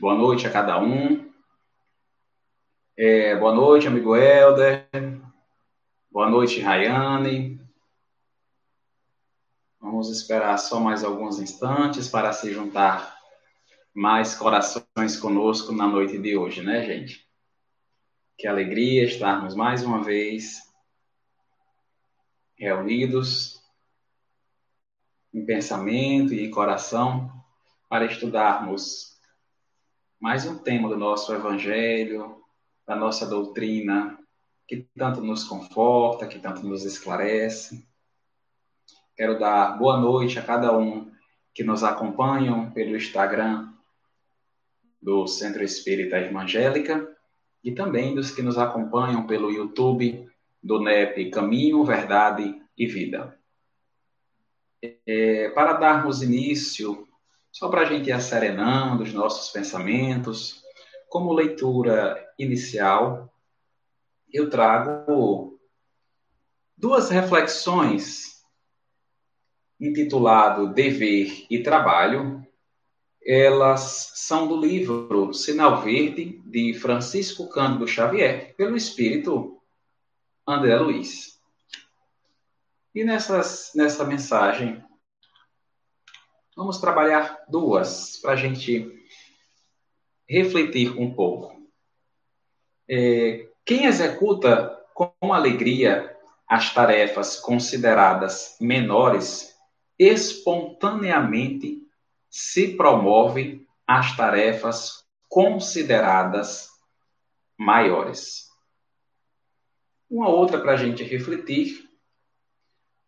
Boa noite a cada um. É, boa noite, amigo Helder. Boa noite, Rayane. Vamos esperar só mais alguns instantes para se juntar mais corações conosco na noite de hoje, né, gente? Que alegria estarmos mais uma vez reunidos em pensamento e em coração para estudarmos mais um tema do nosso evangelho, da nossa doutrina, que tanto nos conforta, que tanto nos esclarece. Quero dar boa noite a cada um que nos acompanham pelo Instagram do Centro Espírita Evangélica e também dos que nos acompanham pelo YouTube do NEP Caminho, Verdade e Vida. É, para darmos início, só para a gente ir asserenando os nossos pensamentos, como leitura inicial, eu trago duas reflexões intitulado Dever e Trabalho. Elas são do livro Sinal Verde, de Francisco Cândido Xavier, pelo espírito André Luiz. E nessas, nessa mensagem, vamos trabalhar duas para a gente refletir um pouco. É, quem executa com alegria as tarefas consideradas menores, espontaneamente se promove as tarefas consideradas maiores. Uma outra para a gente refletir.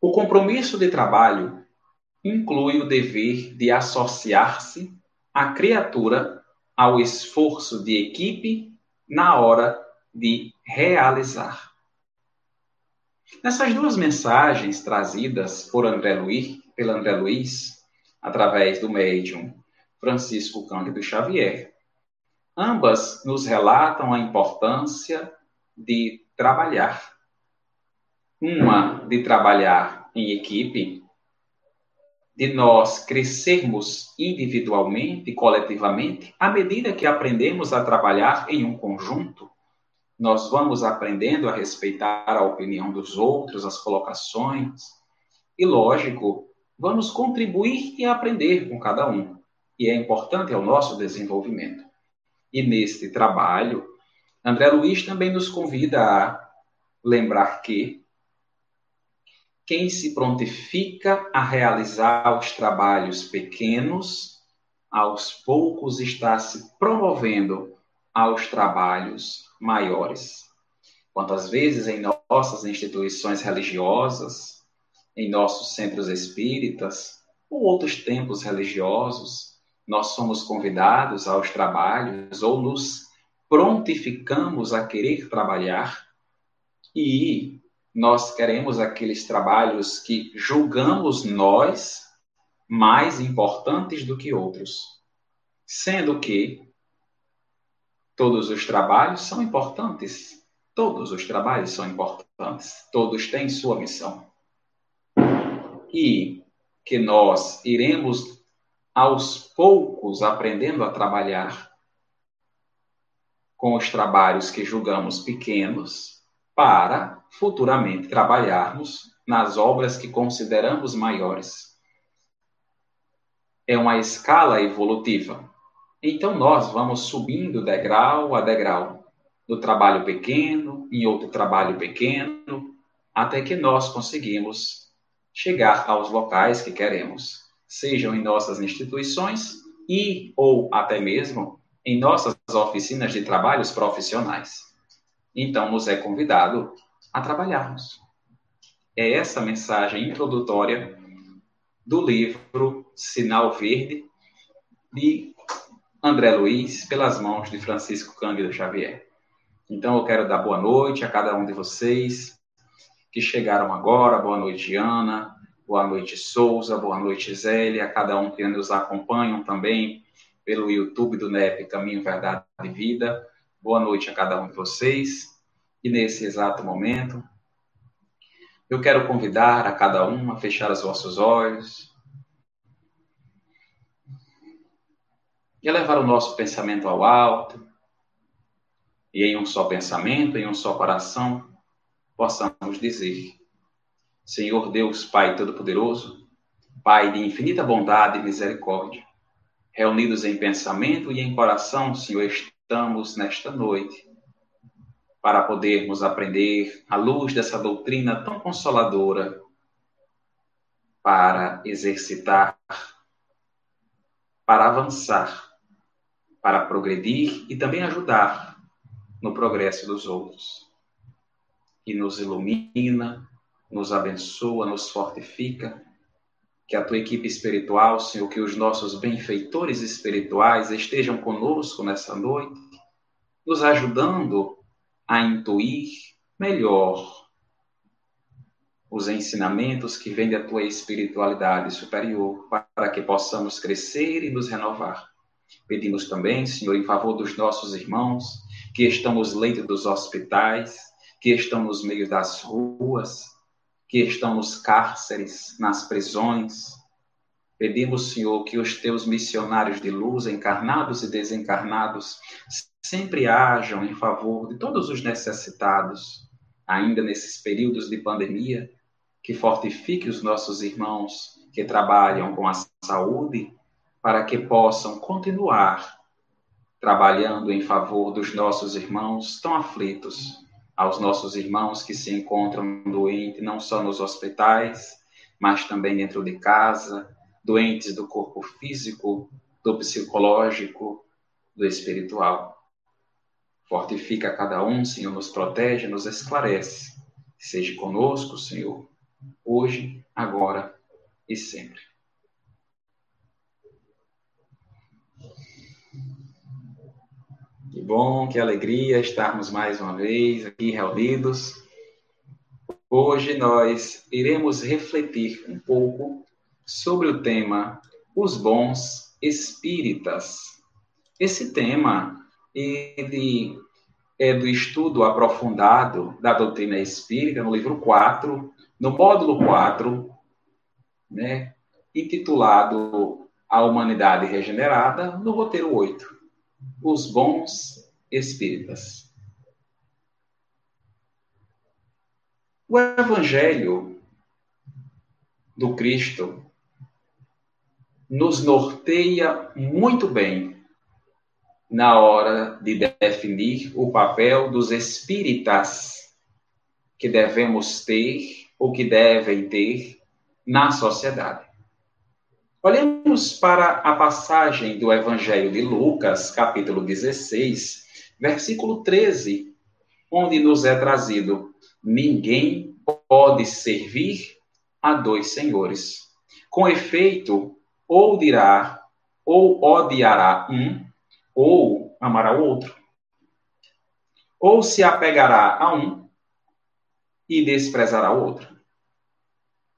O compromisso de trabalho inclui o dever de associar-se à criatura ao esforço de equipe na hora de realizar. Nessas duas mensagens trazidas por André Luiz, pelo André Luiz, através do médium Francisco Cândido Xavier, ambas nos relatam a importância de trabalhar. Uma de trabalhar em equipe, de nós crescermos individualmente e coletivamente à medida que aprendemos a trabalhar em um conjunto nós vamos aprendendo a respeitar a opinião dos outros, as colocações, e lógico, vamos contribuir e aprender com cada um, e é importante ao nosso desenvolvimento. E neste trabalho, André Luiz também nos convida a lembrar que quem se prontifica a realizar os trabalhos pequenos, aos poucos está se promovendo aos trabalhos maiores. Quantas vezes em nossas instituições religiosas, em nossos centros espíritas ou outros templos religiosos, nós somos convidados aos trabalhos ou nos prontificamos a querer trabalhar e nós queremos aqueles trabalhos que julgamos nós mais importantes do que outros, sendo que Todos os trabalhos são importantes. Todos os trabalhos são importantes. Todos têm sua missão. E que nós iremos aos poucos aprendendo a trabalhar com os trabalhos que julgamos pequenos para futuramente trabalharmos nas obras que consideramos maiores. É uma escala evolutiva. Então nós vamos subindo degrau a degrau, no trabalho pequeno, em outro trabalho pequeno, até que nós conseguimos chegar aos locais que queremos, sejam em nossas instituições e ou até mesmo em nossas oficinas de trabalhos profissionais. Então nos é convidado a trabalharmos. É essa mensagem introdutória do livro Sinal Verde de André Luiz, pelas mãos de Francisco Cândido Xavier. Então eu quero dar boa noite a cada um de vocês que chegaram agora. Boa noite, Ana. Boa noite, Souza. Boa noite, Zélia. A cada um que nos acompanham também pelo YouTube do NEP Caminho, Verdade e Vida. Boa noite a cada um de vocês. E nesse exato momento, eu quero convidar a cada um a fechar os vossos olhos e elevar o nosso pensamento ao alto, e em um só pensamento, em um só coração, possamos dizer: Senhor Deus, Pai Todo-Poderoso, Pai de infinita bondade e misericórdia, reunidos em pensamento e em coração, Senhor, estamos nesta noite para podermos aprender à luz dessa doutrina tão consoladora, para exercitar, para avançar, para progredir e também ajudar no progresso dos outros. Que nos ilumina, nos abençoa, nos fortifica. Que a tua equipe espiritual, Senhor, que os nossos benfeitores espirituais estejam conosco nessa noite, nos ajudando a intuir melhor os ensinamentos que vêm da tua espiritualidade superior, para que possamos crescer e nos renovar. Pedimos também, Senhor, em favor dos nossos irmãos que estão nos leitos dos hospitais, que estão nos meios das ruas, que estão nos cárceres, nas prisões. Pedimos, Senhor, que os teus missionários de luz, encarnados e desencarnados, sempre hajam em favor de todos os necessitados, ainda nesses períodos de pandemia, que fortifique os nossos irmãos que trabalham com a saúde, para que possam continuar trabalhando em favor dos nossos irmãos tão aflitos, aos nossos irmãos que se encontram doentes, não só nos hospitais, mas também dentro de casa, doentes do corpo físico, do psicológico, do espiritual. Fortifica cada um, Senhor, nos protege, nos esclarece. Seja conosco, Senhor, hoje, agora e sempre. Que bom, que alegria estarmos mais uma vez aqui reunidos. Hoje nós iremos refletir um pouco sobre o tema Os Bons Espíritas. Esse tema, ele é do estudo aprofundado da doutrina espírita, no livro 4, no módulo 4, né, intitulado A Humanidade Regenerada, no roteiro 8 os bons espíritas. O Evangelho do Cristo nos norteia muito bem na hora de definir o papel dos espíritas que devemos ter ou que devem ter na sociedade. Olhemos para a passagem do Evangelho de Lucas, capítulo 16, versículo 13, onde nos é trazido: Ninguém pode servir a dois senhores. Com efeito, ou dirá, ou odiará um, ou amará o outro. Ou se apegará a um e desprezará o outro.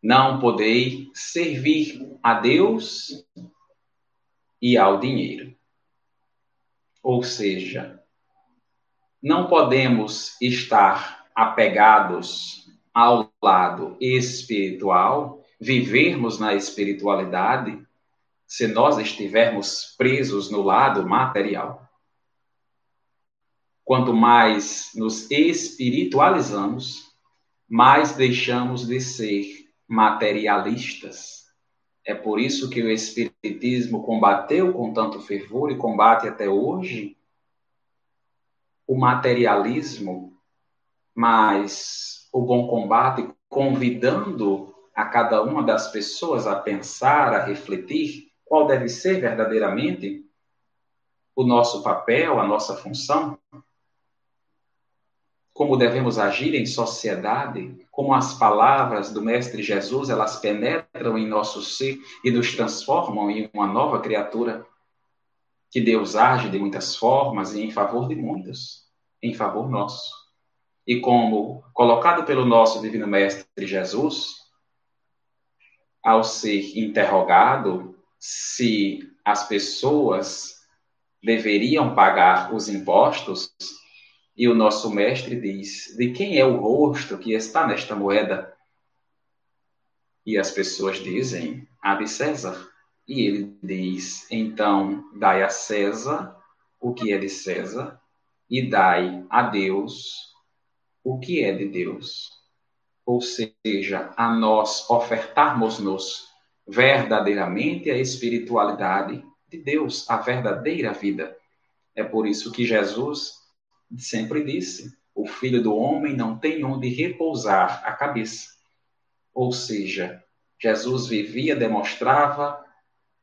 Não podei servir a Deus e ao dinheiro. Ou seja, não podemos estar apegados ao lado espiritual, vivermos na espiritualidade, se nós estivermos presos no lado material. Quanto mais nos espiritualizamos, mais deixamos de ser materialistas. É por isso que o Espiritismo combateu com tanto fervor e combate até hoje o materialismo, mas o bom combate convidando a cada uma das pessoas a pensar, a refletir qual deve ser verdadeiramente o nosso papel, a nossa função como devemos agir em sociedade, como as palavras do Mestre Jesus, elas penetram em nosso ser e nos transformam em uma nova criatura. Que Deus age de muitas formas e em favor de muitos, em favor nosso. E como colocado pelo nosso Divino Mestre Jesus, ao ser interrogado se as pessoas deveriam pagar os impostos, e o nosso mestre diz: De quem é o rosto que está nesta moeda? E as pessoas dizem: A de César. E ele diz: então, dai a César o que é de César, e dai a Deus o que é de Deus. Ou seja, a nós ofertarmos-nos verdadeiramente a espiritualidade de Deus, a verdadeira vida. É por isso que Jesus sempre disse: o filho do homem não tem onde repousar a cabeça. Ou seja, Jesus vivia, demonstrava,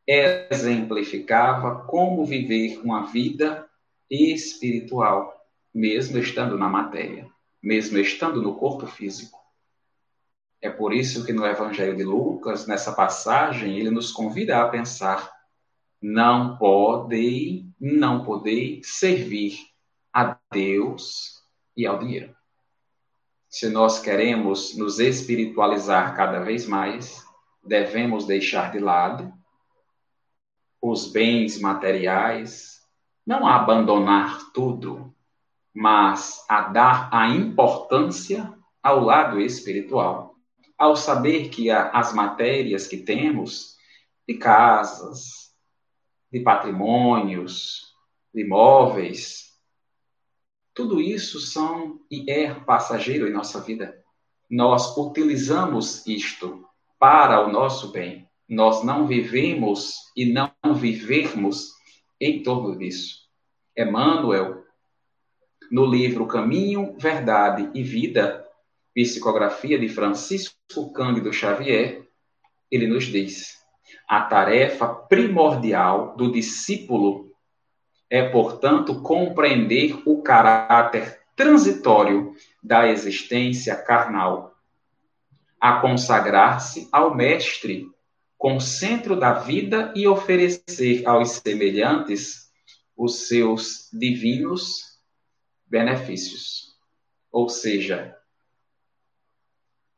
exemplificava como viver uma vida espiritual, mesmo estando na matéria, mesmo estando no corpo físico. É por isso que no Evangelho de Lucas, nessa passagem, ele nos convida a pensar: não podem, não podem servir a Deus e ao dinheiro. Se nós queremos nos espiritualizar cada vez mais, devemos deixar de lado os bens materiais, não a abandonar tudo, mas a dar a importância ao lado espiritual, ao saber que as matérias que temos, de casas, de patrimônios, de imóveis, tudo isso são e é passageiro em nossa vida. Nós utilizamos isto para o nosso bem. Nós não vivemos e não vivermos em torno disso. Emmanuel, no livro Caminho, Verdade e Vida, psicografia de Francisco Cândido Xavier, ele nos diz: a tarefa primordial do discípulo é, portanto, compreender o caráter transitório da existência carnal a consagrar-se ao Mestre com centro da vida e oferecer aos semelhantes os seus divinos benefícios. Ou seja,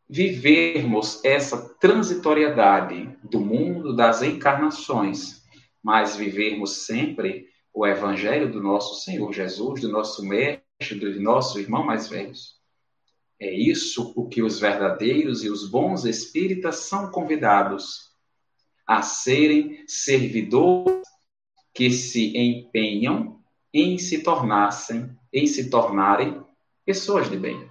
vivermos essa transitoriedade do mundo das encarnações, mas vivermos sempre o evangelho do nosso Senhor Jesus, do nosso mestre, do nosso irmão mais velhos. É isso o que os verdadeiros e os bons espíritas são convidados a serem servidores que se empenham em se tornassem, em se tornarem pessoas de bem.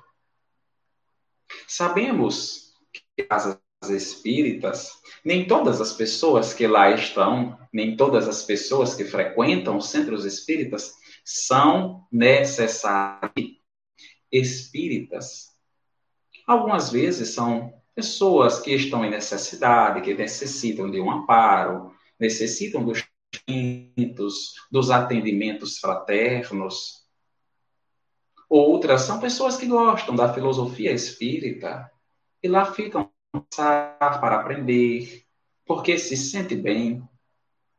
Sabemos que as espíritas, nem todas as pessoas que lá estão, nem todas as pessoas que frequentam os centros espíritas são necessariamente espíritas Algumas vezes são pessoas que estão em necessidade, que necessitam de um amparo, necessitam dos dos atendimentos fraternos. Outras são pessoas que gostam da filosofia espírita e lá ficam para aprender, porque se sente bem.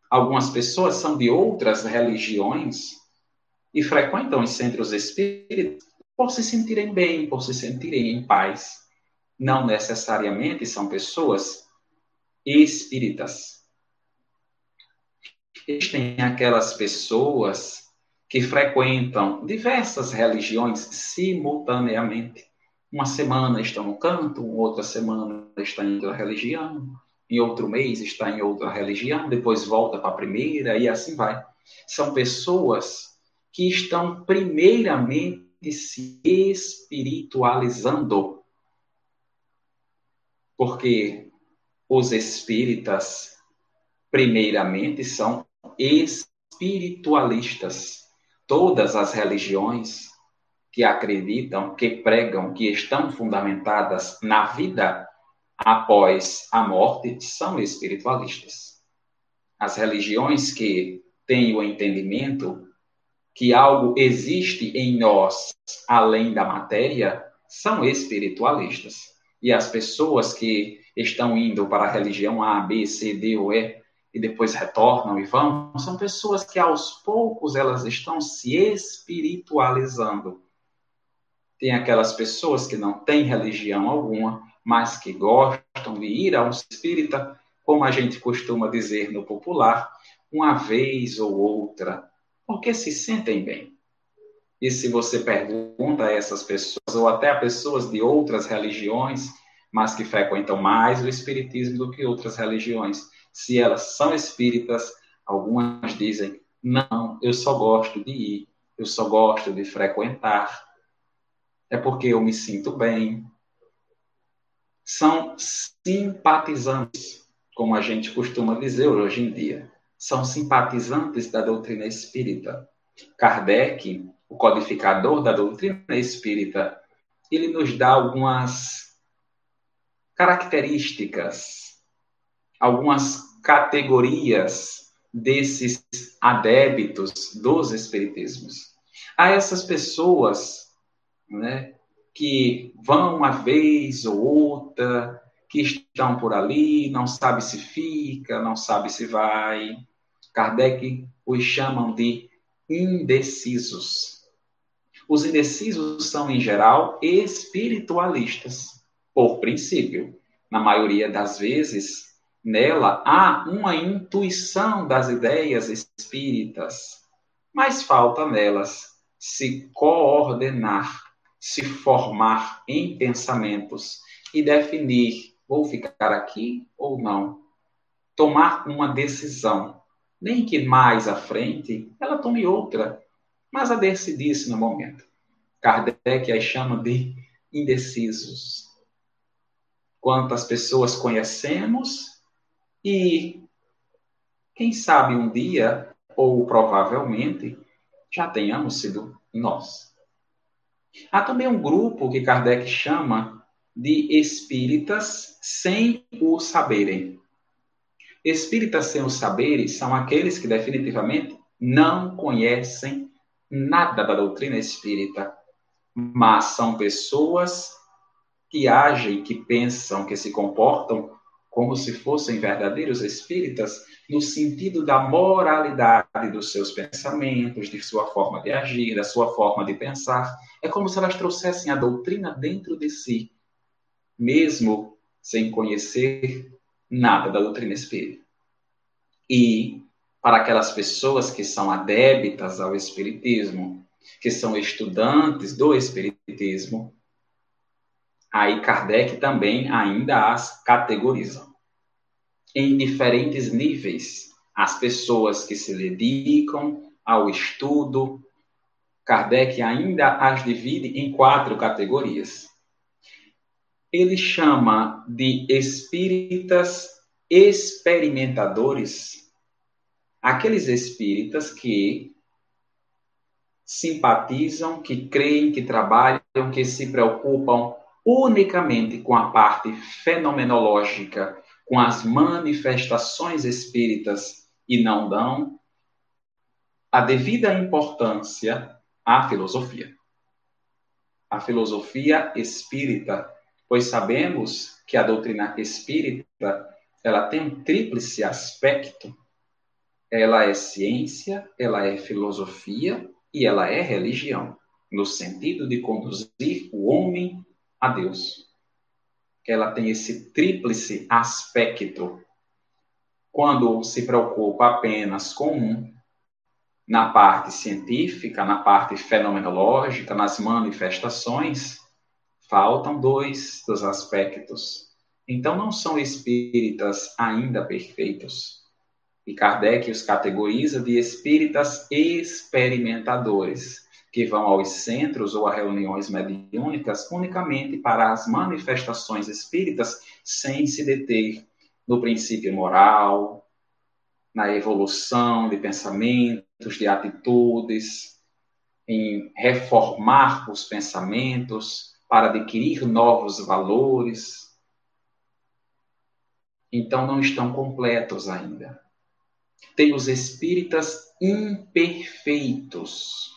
Algumas pessoas são de outras religiões e frequentam os centros espíritas por se sentirem bem, por se sentirem em paz. Não necessariamente são pessoas espíritas. Existem aquelas pessoas que frequentam diversas religiões simultaneamente. Uma semana estão no canto, outra semana está em outra religião, em outro mês está em outra religião, depois volta para a primeira e assim vai. São pessoas que estão primeiramente se espiritualizando. Porque os espíritas, primeiramente, são espiritualistas. Todas as religiões que acreditam, que pregam, que estão fundamentadas na vida após a morte, são espiritualistas. As religiões que têm o entendimento que algo existe em nós além da matéria são espiritualistas. E as pessoas que estão indo para a religião A, B, C, D ou E e depois retornam e vão, são pessoas que aos poucos elas estão se espiritualizando. Tem aquelas pessoas que não têm religião alguma, mas que gostam de ir a um espírita, como a gente costuma dizer no popular, uma vez ou outra, porque se sentem bem. E se você pergunta a essas pessoas, ou até a pessoas de outras religiões, mas que frequentam mais o Espiritismo do que outras religiões, se elas são espíritas. Algumas dizem: não, eu só gosto de ir, eu só gosto de frequentar. É porque eu me sinto bem. São simpatizantes, como a gente costuma dizer hoje em dia. São simpatizantes da doutrina espírita. Kardec, o codificador da doutrina espírita, ele nos dá algumas características, algumas categorias desses adébitos dos espiritismos. Há essas pessoas né, que vão uma vez ou outra, que estão por ali, não sabe se fica, não sabe se vai. Kardec os chamam de indecisos. Os indecisos são, em geral, espiritualistas, por princípio. Na maioria das vezes, nela há uma intuição das ideias espíritas, mas falta nelas se coordenar, se formar em pensamentos e definir: vou ficar aqui ou não. Tomar uma decisão nem que mais à frente ela tome outra, mas a decidir-se no momento. Kardec as chama de indecisos. Quantas pessoas conhecemos e, quem sabe um dia, ou provavelmente, já tenhamos sido nós. Há também um grupo que Kardec chama de espíritas sem o saberem. Espíritas sem os saberes são aqueles que definitivamente não conhecem nada da doutrina espírita, mas são pessoas que agem, que pensam, que se comportam como se fossem verdadeiros espíritas, no sentido da moralidade dos seus pensamentos, de sua forma de agir, da sua forma de pensar. É como se elas trouxessem a doutrina dentro de si, mesmo sem conhecer nada da doutrina espírita. E para aquelas pessoas que são adébitas ao espiritismo, que são estudantes do espiritismo, aí Kardec também ainda as categoriza em diferentes níveis. As pessoas que se dedicam ao estudo, Kardec ainda as divide em quatro categorias ele chama de espíritas experimentadores aqueles espíritas que simpatizam, que creem, que trabalham, que se preocupam unicamente com a parte fenomenológica, com as manifestações espíritas e não dão a devida importância à filosofia. A filosofia espírita pois sabemos que a doutrina espírita ela tem um tríplice aspecto. Ela é ciência, ela é filosofia e ela é religião, no sentido de conduzir o homem a Deus. Ela tem esse tríplice aspecto. Quando se preocupa apenas com um, na parte científica, na parte fenomenológica, nas manifestações, Faltam dois dos aspectos. Então, não são espíritas ainda perfeitos. E Kardec os categoriza de espíritas experimentadores, que vão aos centros ou a reuniões mediúnicas unicamente para as manifestações espíritas, sem se deter no princípio moral, na evolução de pensamentos, de atitudes, em reformar os pensamentos, para adquirir novos valores. Então não estão completos ainda. Tem os espíritas imperfeitos.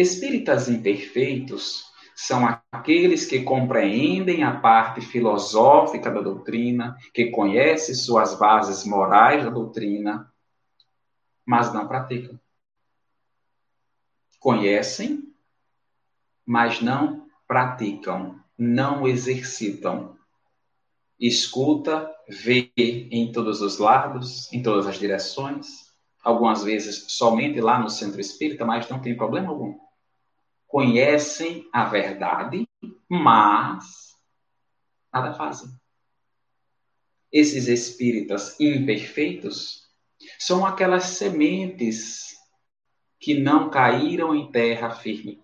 Espíritas imperfeitos são aqueles que compreendem a parte filosófica da doutrina, que conhecem suas bases morais da doutrina, mas não praticam. Conhecem, mas não praticam, não exercitam. Escuta, vê em todos os lados, em todas as direções, algumas vezes somente lá no centro espírita, mas não tem problema algum. Conhecem a verdade, mas nada fazem. esses espíritas imperfeitos são aquelas sementes que não caíram em terra firme,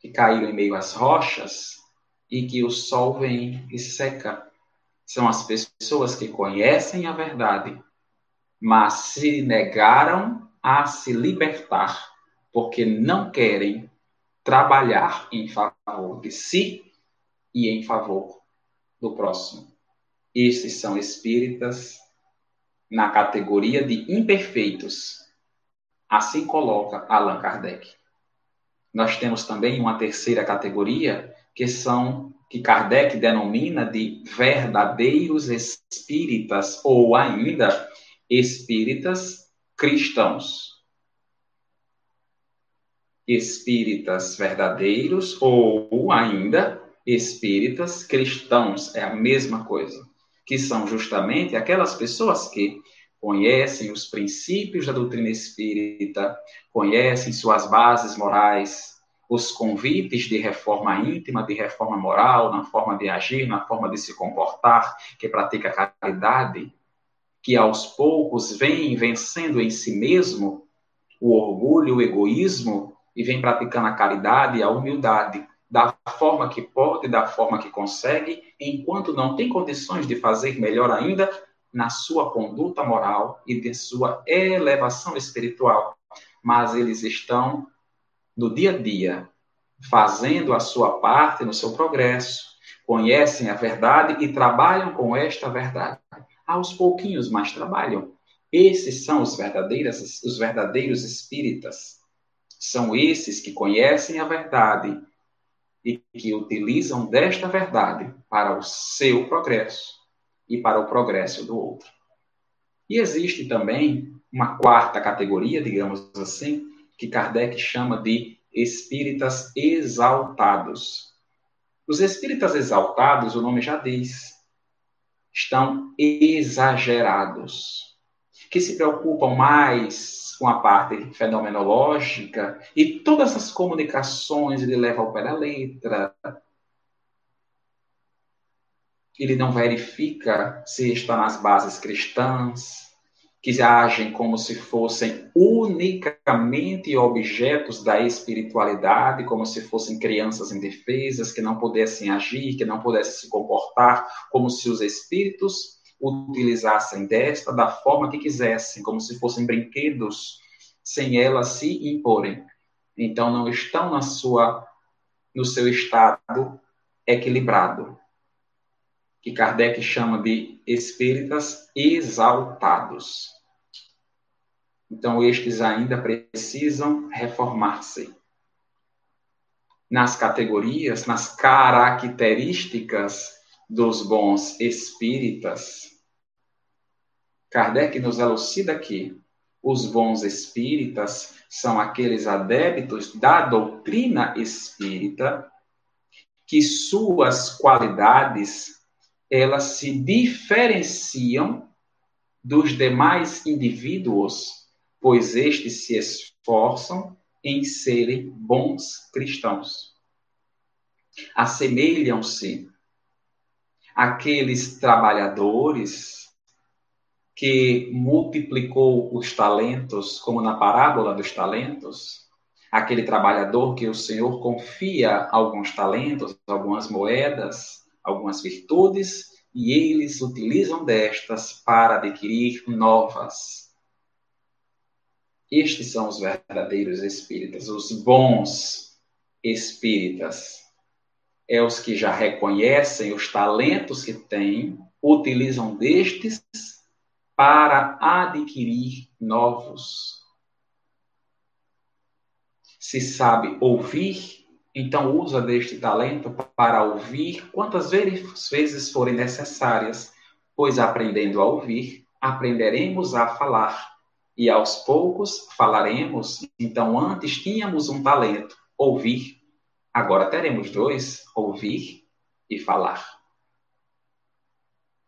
que caíram em meio às rochas e que o sol vem e seca. São as pessoas que conhecem a verdade, mas se negaram a se libertar, porque não querem trabalhar em favor de si e em favor do próximo. Esses são espíritas na categoria de imperfeitos. Assim coloca Allan Kardec. Nós temos também uma terceira categoria, que são que Kardec denomina de verdadeiros espíritas ou ainda espíritas cristãos. Espíritas verdadeiros ou ainda espíritas cristãos, é a mesma coisa, que são justamente aquelas pessoas que conhecem os princípios da doutrina espírita, conhecem suas bases morais, os convites de reforma íntima, de reforma moral, na forma de agir, na forma de se comportar, que pratica a caridade, que aos poucos vem vencendo em si mesmo o orgulho, o egoísmo e vem praticando a caridade e a humildade da forma que pode, da forma que consegue, enquanto não tem condições de fazer melhor ainda na sua conduta moral e de sua elevação espiritual. Mas eles estão no dia a dia fazendo a sua parte no seu progresso, conhecem a verdade e trabalham com esta verdade. Aos pouquinhos, mas trabalham. Esses são os os verdadeiros espíritas. São esses que conhecem a verdade e que utilizam desta verdade para o seu progresso e para o progresso do outro. E existe também uma quarta categoria, digamos assim, que Kardec chama de espíritas exaltados. Os espíritas exaltados, o nome já diz, estão exagerados, que se preocupam mais com a parte fenomenológica e todas as comunicações ele leva ao pé da letra. Ele não verifica se está nas bases cristãs, que agem como se fossem unicamente objetos da espiritualidade, como se fossem crianças indefesas, que não pudessem agir, que não pudessem se comportar, como se os espíritos utilizassem desta da forma que quisessem, como se fossem brinquedos, sem elas se imporem. Então não estão na sua no seu estado equilibrado, que Kardec chama de espíritas exaltados. Então estes ainda precisam reformar-se. Nas categorias, nas características dos bons espíritas, Kardec nos elucida que os bons espíritas são aqueles adeptos da doutrina espírita que suas qualidades elas se diferenciam dos demais indivíduos, pois estes se esforçam em serem bons cristãos. Assemelham-se àqueles trabalhadores que multiplicou os talentos, como na parábola dos talentos, aquele trabalhador que o Senhor confia alguns talentos, algumas moedas, algumas virtudes, e eles utilizam destas para adquirir novas. Estes são os verdadeiros espíritas, os bons espíritas. É os que já reconhecem os talentos que têm, utilizam destes para adquirir novos. Se sabe ouvir, então usa deste talento para ouvir quantas vezes forem necessárias, pois aprendendo a ouvir, aprenderemos a falar. E aos poucos falaremos. Então, antes tínhamos um talento, ouvir. Agora teremos dois, ouvir e falar.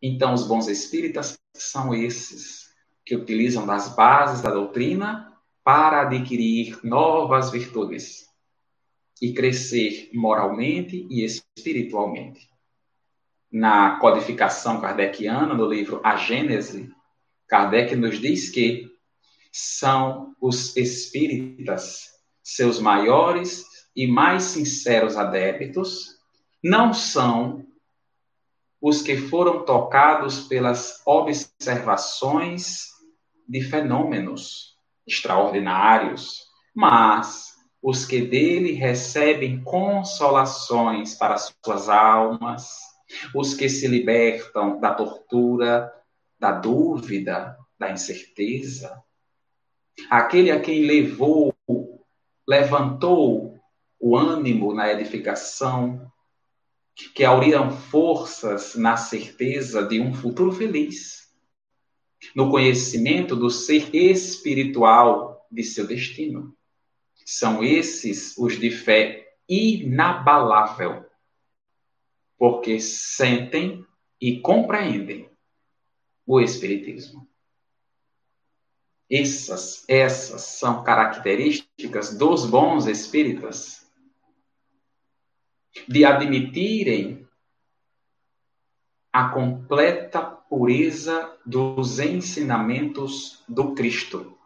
Então, os bons espíritas são esses que utilizam das bases da doutrina para adquirir novas virtudes e crescer moralmente e espiritualmente. na codificação kardeciana, no livro A Gênese, Kardec nos diz que são os espíritas, seus maiores e mais sinceros adeptos, não são os que foram tocados pelas observações de fenômenos extraordinários, mas os que dele recebem consolações para suas almas, os que se libertam da tortura, da dúvida, da incerteza, aquele a quem levou, levantou o ânimo na edificação, que auriram forças na certeza de um futuro feliz, no conhecimento do ser espiritual de seu destino. São esses os de fé inabalável, porque sentem e compreendem o Espiritismo. Essas, essas são características dos bons espíritas de admitirem a completa pureza dos ensinamentos do Cristo.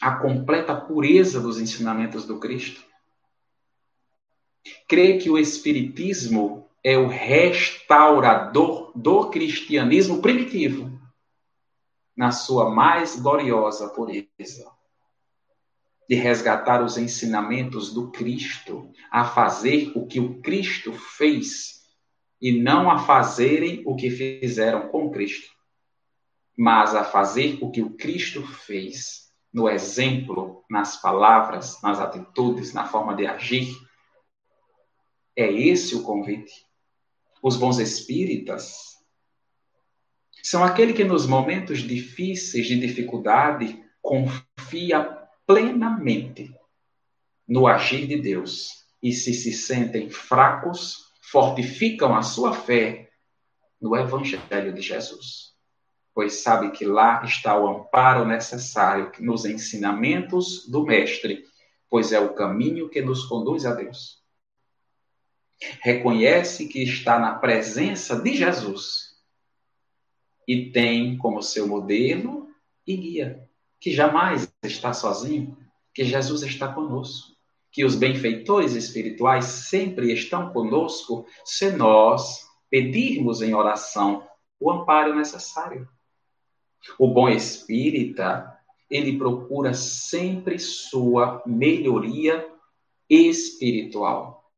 A completa pureza dos ensinamentos do Cristo. Crê que o Espiritismo é o restaurador do cristianismo primitivo, na sua mais gloriosa pureza de resgatar os ensinamentos do Cristo, a fazer o que o Cristo fez e não a fazerem o que fizeram com Cristo, mas a fazer o que o Cristo fez, no exemplo, nas palavras, nas atitudes, na forma de agir. É esse o convite. Os bons espíritas são aquele que nos momentos difíceis de dificuldade confia plenamente no agir de Deus e se se sentem fracos, fortificam a sua fé no Evangelho de Jesus. Pois sabe que lá está o amparo necessário nos ensinamentos do Mestre, pois é o caminho que nos conduz a Deus. Reconhece que está na presença de Jesus e tem como seu modelo e guia que jamais está sozinho, que Jesus está conosco, que os benfeitores espirituais sempre estão conosco se nós pedirmos em oração o amparo necessário. O bom espírita, ele procura sempre sua melhoria espiritual.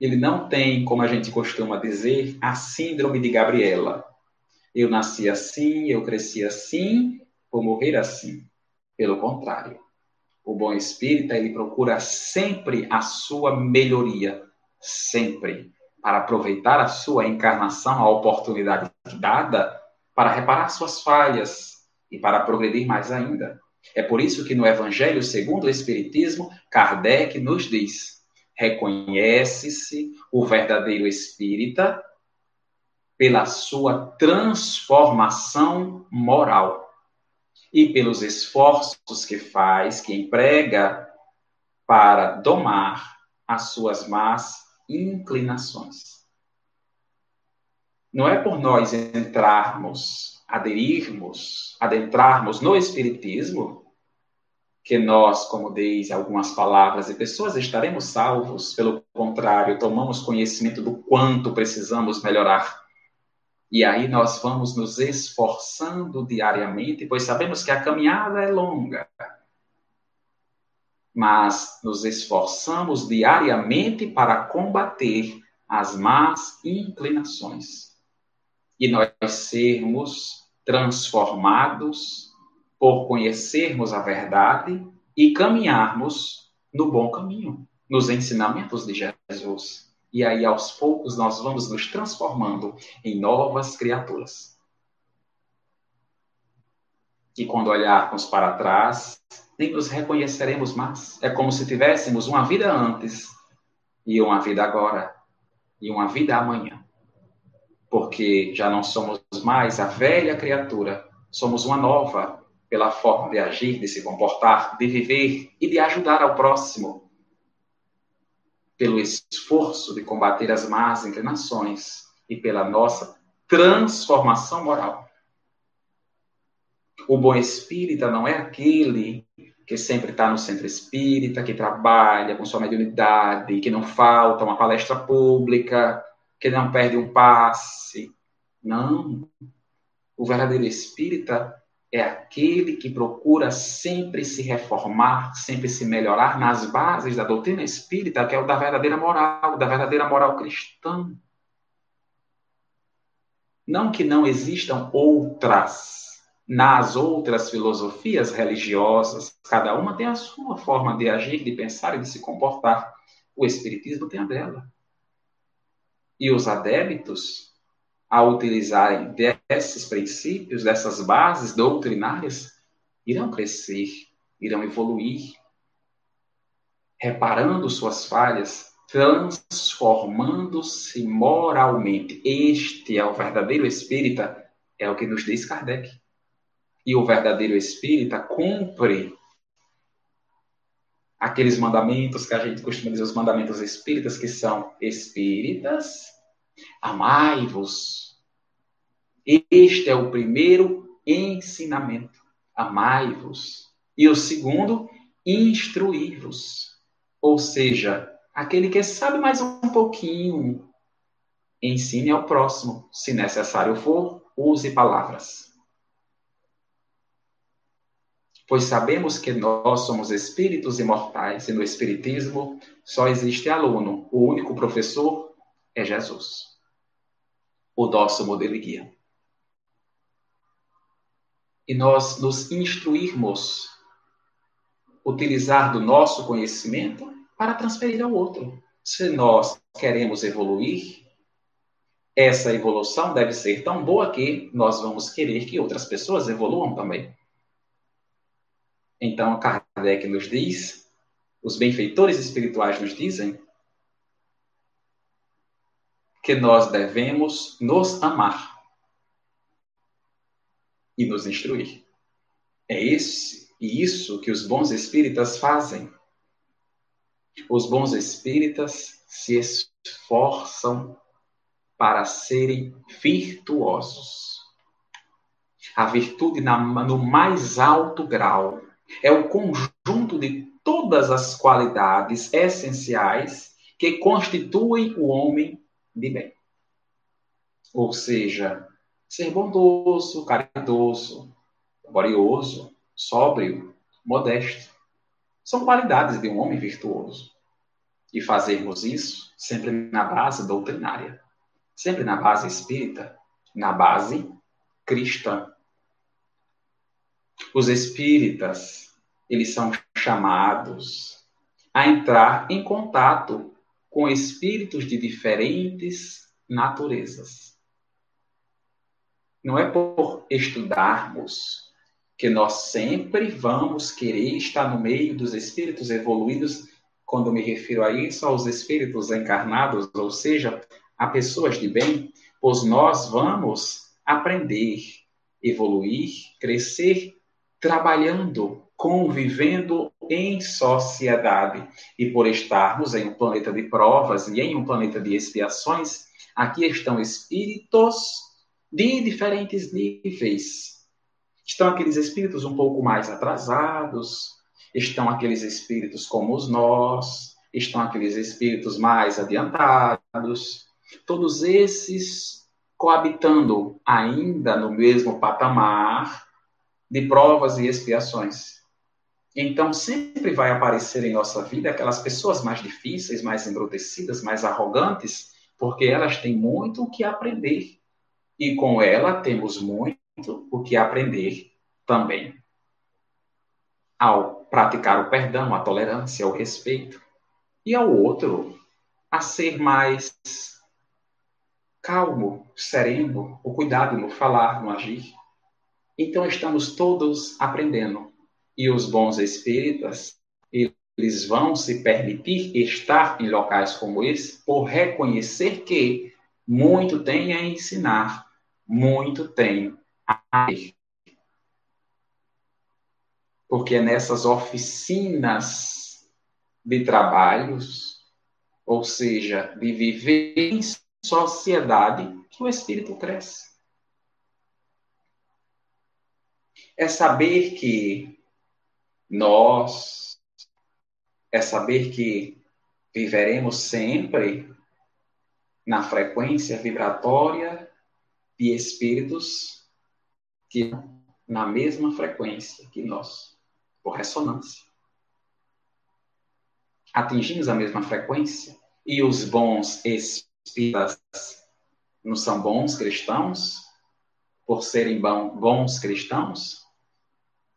Ele não tem, como a gente costuma dizer, a síndrome de Gabriela. Eu nasci assim, eu cresci assim, por morrer assim. Pelo contrário, o bom espírita ele procura sempre a sua melhoria, sempre para aproveitar a sua encarnação, a oportunidade dada para reparar suas falhas e para progredir mais ainda. É por isso que no Evangelho segundo o Espiritismo, Kardec nos diz: reconhece-se o verdadeiro espírita pela sua transformação moral e pelos esforços que faz, que emprega para domar as suas más inclinações. Não é por nós entrarmos, aderirmos, adentrarmos no Espiritismo, que nós, como diz algumas palavras e pessoas, estaremos salvos. Pelo contrário, tomamos conhecimento do quanto precisamos melhorar e aí nós vamos nos esforçando diariamente, pois sabemos que a caminhada é longa. Mas nos esforçamos diariamente para combater as más inclinações. E nós sermos transformados por conhecermos a verdade e caminharmos no bom caminho, nos ensinamentos de Jesus. E aí, aos poucos, nós vamos nos transformando em novas criaturas. E quando olharmos para trás, nem nos reconheceremos mais. É como se tivéssemos uma vida antes e uma vida agora e uma vida amanhã. Porque já não somos mais a velha criatura, somos uma nova pela forma de agir, de se comportar, de viver e de ajudar ao próximo pelo esforço de combater as más inclinações e pela nossa transformação moral. O bom espírita não é aquele que sempre está no centro espírita, que trabalha com sua mediunidade, que não falta uma palestra pública, que não perde um passe. Não. O verdadeiro espírita é aquele que procura sempre se reformar, sempre se melhorar nas bases da doutrina espírita, que é o da verdadeira moral, da verdadeira moral cristã. Não que não existam outras nas outras filosofias religiosas, cada uma tem a sua forma de agir, de pensar e de se comportar. O Espiritismo tem a dela. E os adébitos, ao utilizarem desses princípios, dessas bases doutrinárias, irão crescer, irão evoluir, reparando suas falhas, transformando-se moralmente. Este é o verdadeiro espírita, é o que nos diz Kardec e o verdadeiro espírita cumpre aqueles mandamentos que a gente costuma dizer, os mandamentos espíritas, que são espíritas, amai-vos. Este é o primeiro ensinamento, amai-vos. E o segundo, instruir-vos. Ou seja, aquele que sabe mais um pouquinho, ensine ao próximo. Se necessário for, use palavras pois sabemos que nós somos espíritos imortais e no Espiritismo só existe aluno, o único professor é Jesus, o nosso modelo e guia. E nós nos instruirmos, utilizar do nosso conhecimento para transferir ao outro. Se nós queremos evoluir, essa evolução deve ser tão boa que nós vamos querer que outras pessoas evoluam também. Então, Kardec nos diz, os benfeitores espirituais nos dizem, que nós devemos nos amar e nos instruir. É esse e isso que os bons espíritas fazem. Os bons espíritas se esforçam para serem virtuosos. A virtude na, no mais alto grau é o conjunto de todas as qualidades essenciais que constituem o homem de bem. Ou seja, ser bondoso, caridoso, laborioso, sóbrio, modesto. São qualidades de um homem virtuoso. E fazermos isso sempre na base doutrinária, sempre na base espírita, na base cristã. Os espíritas, eles são chamados a entrar em contato com espíritos de diferentes naturezas. Não é por estudarmos que nós sempre vamos querer estar no meio dos espíritos evoluídos, quando me refiro a isso, aos espíritos encarnados, ou seja, a pessoas de bem, pois nós vamos aprender, evoluir, crescer trabalhando, convivendo em sociedade. E por estarmos em um planeta de provas e em um planeta de expiações, aqui estão espíritos de diferentes níveis. Estão aqueles espíritos um pouco mais atrasados, estão aqueles espíritos como os nós, estão aqueles espíritos mais adiantados. Todos esses coabitando ainda no mesmo patamar de provas e expiações. Então, sempre vai aparecer em nossa vida aquelas pessoas mais difíceis, mais embrutecidas, mais arrogantes, porque elas têm muito o que aprender. E com ela temos muito o que aprender também. Ao praticar o perdão, a tolerância, o respeito. E ao outro, a ser mais calmo, sereno, o cuidado no falar, no agir. Então estamos todos aprendendo. E os bons espíritas, eles vão se permitir estar em locais como esse por reconhecer que muito tem a ensinar, muito tem a ver. Porque é nessas oficinas de trabalhos ou seja, de viver em sociedade, que o espírito cresce. É saber que nós, é saber que viveremos sempre na frequência vibratória de espíritos que na mesma frequência que nós, por ressonância. Atingimos a mesma frequência e os bons espíritas não são bons cristãos por serem bons cristãos?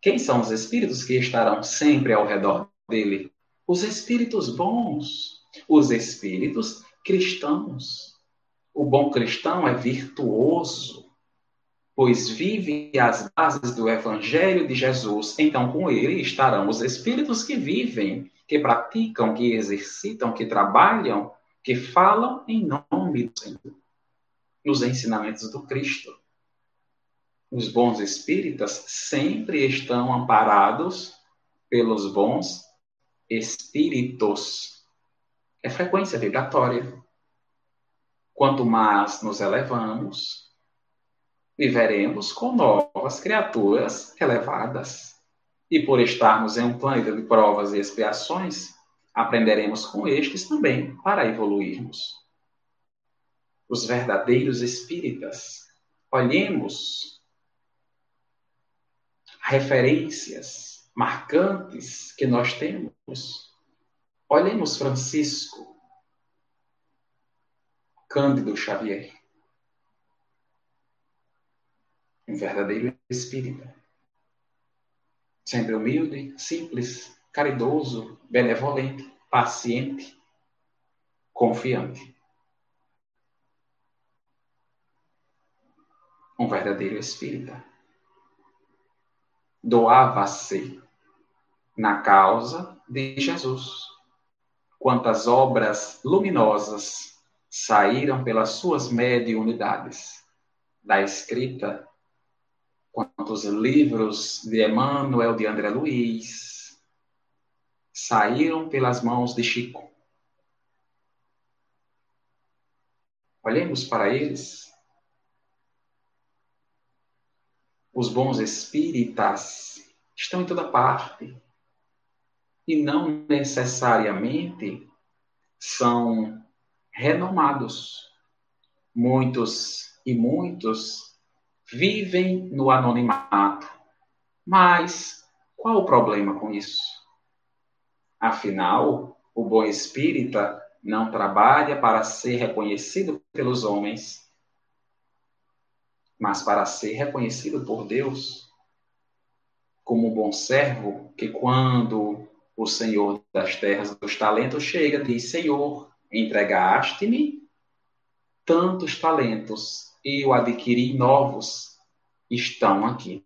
Quem são os espíritos que estarão sempre ao redor dele? Os espíritos bons, os espíritos cristãos. O bom cristão é virtuoso, pois vive as bases do Evangelho de Jesus. Então, com ele estarão os espíritos que vivem, que praticam, que exercitam, que trabalham, que falam em nome do Senhor, nos ensinamentos do Cristo. Os bons espíritas sempre estão amparados pelos bons espíritos. É frequência vibratória. Quanto mais nos elevamos, viveremos com novas criaturas elevadas. E por estarmos em um planeta de provas e expiações, aprenderemos com estes também para evoluirmos. Os verdadeiros espíritas, olhemos referências marcantes que nós temos. Olhemos Francisco Cândido Xavier, um verdadeiro espírita, sempre humilde, simples, caridoso, benevolente, paciente, confiante. Um verdadeiro espírita doava-se na causa de Jesus. Quantas obras luminosas saíram pelas suas mediunidades da escrita, quantos livros de Emmanuel de André Luiz saíram pelas mãos de Chico. Olhemos para eles os bons espíritas estão em toda parte e não necessariamente são renomados. Muitos e muitos vivem no anonimato. Mas qual o problema com isso? Afinal, o bom espírita não trabalha para ser reconhecido pelos homens, mas para ser reconhecido por Deus como um bom servo, que quando o Senhor das terras dos talentos chega, diz: Senhor, entregaste-me tantos talentos, e eu adquiri novos, estão aqui.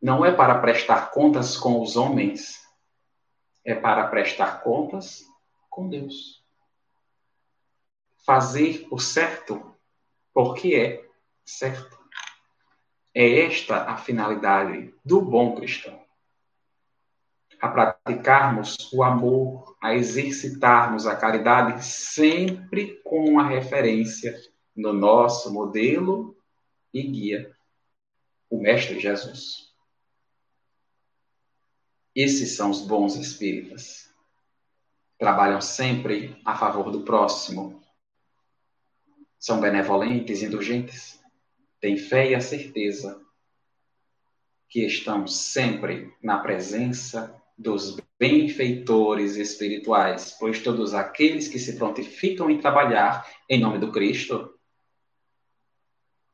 Não é para prestar contas com os homens, é para prestar contas com Deus. Fazer o certo porque é certo. É esta a finalidade do bom cristão. A praticarmos o amor, a exercitarmos a caridade sempre com a referência no nosso modelo e guia, o Mestre Jesus. Esses são os bons espíritas. Trabalham sempre a favor do próximo, são benevolentes, indulgentes, têm fé e a certeza que estão sempre na presença dos benfeitores espirituais, pois todos aqueles que se prontificam em trabalhar em nome do Cristo,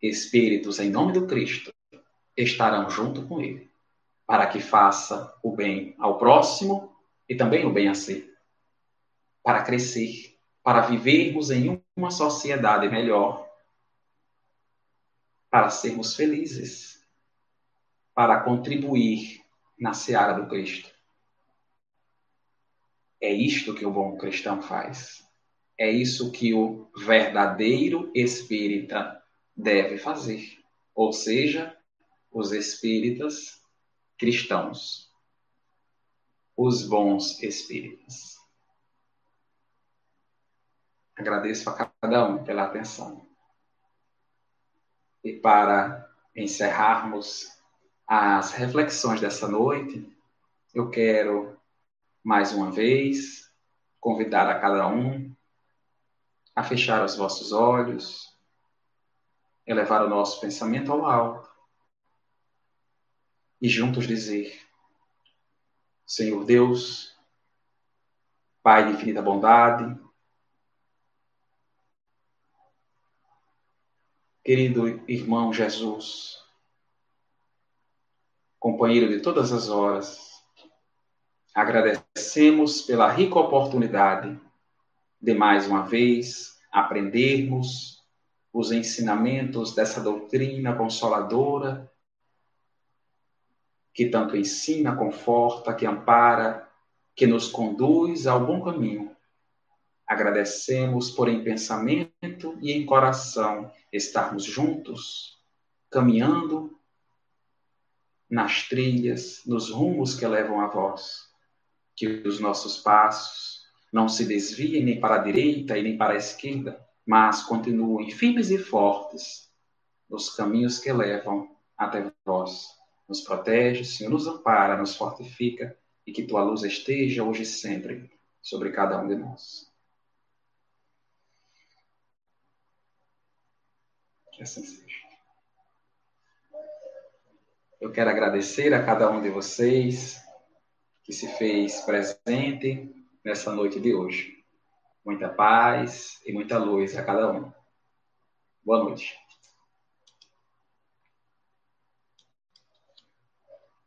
espíritos em nome do Cristo, estarão junto com ele, para que faça o bem ao próximo e também o bem a si, para crescer para vivermos em uma sociedade melhor, para sermos felizes, para contribuir na seara do Cristo. É isto que o bom cristão faz. É isso que o verdadeiro espírita deve fazer. Ou seja, os espíritas cristãos, os bons espíritas. Agradeço a cada um pela atenção. E para encerrarmos as reflexões dessa noite, eu quero mais uma vez convidar a cada um a fechar os vossos olhos, elevar o nosso pensamento ao alto e juntos dizer: Senhor Deus, Pai de infinita bondade, querido irmão Jesus, companheiro de todas as horas, agradecemos pela rica oportunidade de mais uma vez aprendermos os ensinamentos dessa doutrina consoladora que tanto ensina, conforta, que ampara, que nos conduz ao bom caminho. Agradecemos por em pensamento e em coração estarmos juntos, caminhando nas trilhas, nos rumos que levam a vós. Que os nossos passos não se desviem nem para a direita e nem para a esquerda, mas continuem firmes e fortes nos caminhos que levam até vós. Nos protege, Senhor, nos ampara, nos fortifica e que tua luz esteja hoje e sempre sobre cada um de nós. Que assim seja. Eu quero agradecer a cada um de vocês que se fez presente nessa noite de hoje. Muita paz e muita luz a cada um. Boa noite.